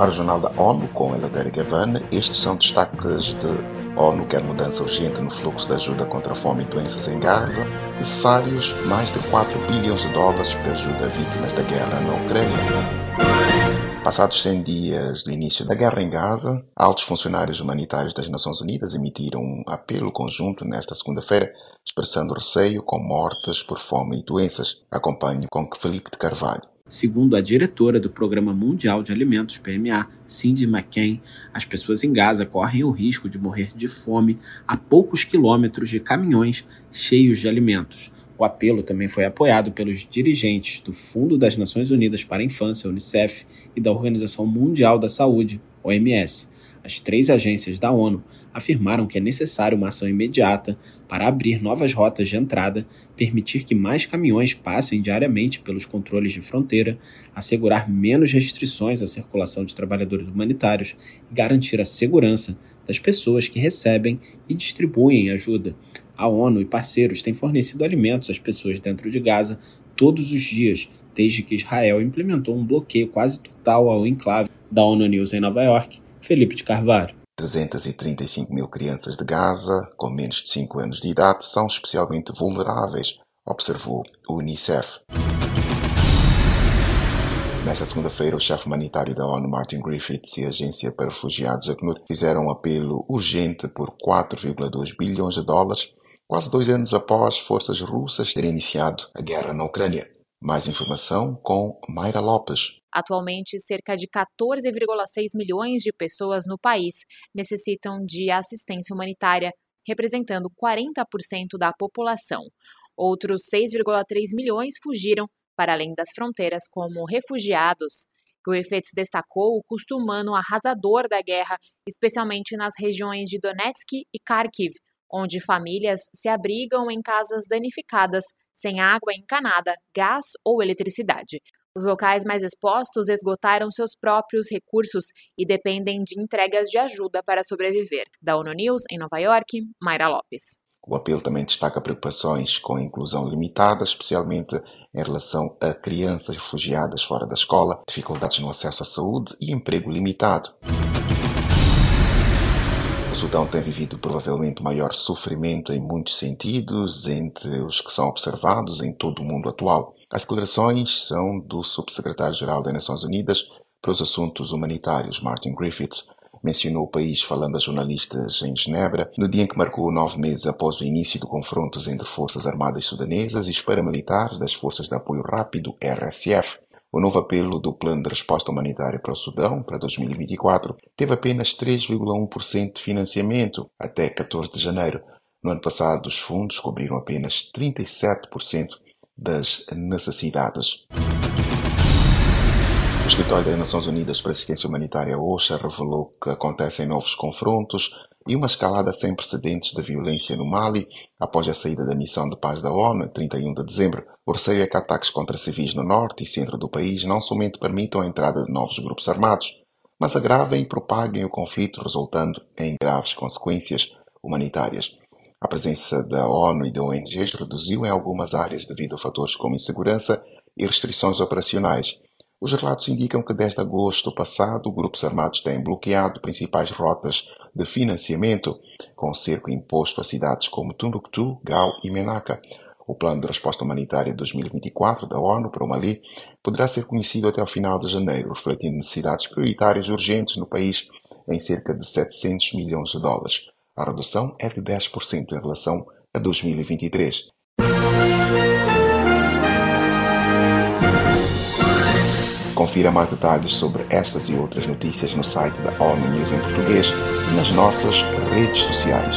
Para o Jornal da ONU, com Eleutério Gavan, estes são destaques de ONU quer mudança urgente no fluxo de ajuda contra a fome e doenças em Gaza, necessários mais de 4 bilhões de dólares para ajuda a vítimas da guerra na Ucrânia. Passados 100 dias do início da guerra em Gaza, altos funcionários humanitários das Nações Unidas emitiram um apelo conjunto nesta segunda-feira, expressando receio com mortes por fome e doenças. Acompanhe com Felipe de Carvalho. Segundo a diretora do Programa Mundial de Alimentos, PMA, Cindy McCain, as pessoas em Gaza correm o risco de morrer de fome a poucos quilômetros de caminhões cheios de alimentos. O apelo também foi apoiado pelos dirigentes do Fundo das Nações Unidas para a Infância, UNICEF, e da Organização Mundial da Saúde, OMS. As três agências da ONU afirmaram que é necessário uma ação imediata para abrir novas rotas de entrada, permitir que mais caminhões passem diariamente pelos controles de fronteira, assegurar menos restrições à circulação de trabalhadores humanitários e garantir a segurança das pessoas que recebem e distribuem ajuda. A ONU e parceiros têm fornecido alimentos às pessoas dentro de Gaza todos os dias, desde que Israel implementou um bloqueio quase total ao enclave da ONU News em Nova York Felipe de Carvalho. 335 mil crianças de Gaza com menos de 5 anos de idade são especialmente vulneráveis, observou o Unicef. Nesta segunda-feira, o chefe humanitário da ONU, Martin Griffiths, e a Agência para Refugiados, ACNUR, fizeram um apelo urgente por 4,2 bilhões de dólares, quase dois anos após forças russas terem iniciado a guerra na Ucrânia. Mais informação com Mayra Lopes. Atualmente, cerca de 14,6 milhões de pessoas no país necessitam de assistência humanitária, representando 40% da população. Outros 6,3 milhões fugiram para além das fronteiras como refugiados. Griffiths destacou o custo humano arrasador da guerra, especialmente nas regiões de Donetsk e Kharkiv, onde famílias se abrigam em casas danificadas sem água encanada, gás ou eletricidade. Os locais mais expostos esgotaram seus próprios recursos e dependem de entregas de ajuda para sobreviver. Da ONU News, em Nova York, Mayra Lopes. O apelo também destaca preocupações com a inclusão limitada, especialmente em relação a crianças refugiadas fora da escola, dificuldades no acesso à saúde e emprego limitado. Sudão tem vivido provavelmente maior sofrimento em muitos sentidos entre os que são observados em todo o mundo atual. As declarações são do subsecretário-geral das Nações Unidas para os Assuntos Humanitários, Martin Griffiths. Mencionou o país falando a jornalistas em Genebra no dia em que marcou nove meses após o início de confrontos entre forças armadas sudanesas e os paramilitares das Forças de Apoio Rápido, RSF. O novo apelo do Plano de Resposta Humanitária para o Sudão para 2024 teve apenas 3,1% de financiamento até 14 de janeiro. No ano passado, os fundos cobriram apenas 37% das necessidades. O Escritório das Nações Unidas para Assistência Humanitária OSHA revelou que acontecem novos confrontos e uma escalada sem precedentes de violência no Mali após a saída da missão de paz da ONU em 31 de dezembro. O receio é que ataques contra civis no norte e centro do país não somente permitam a entrada de novos grupos armados, mas agravem e propaguem o conflito, resultando em graves consequências humanitárias. A presença da ONU e da ONGs reduziu em algumas áreas devido a fatores como insegurança e restrições operacionais. Os relatos indicam que desde agosto passado, grupos armados têm bloqueado principais rotas de financiamento, com cerco imposto a cidades como Timbuktu, Gao e Menaka. O Plano de Resposta Humanitária 2024 da ONU para o Mali poderá ser conhecido até o final de janeiro, refletindo necessidades prioritárias urgentes no país em cerca de 700 milhões de dólares. A redução é de 10% em relação a 2023. Confira mais detalhes sobre estas e outras notícias no site da ONU News em português e nas nossas redes sociais.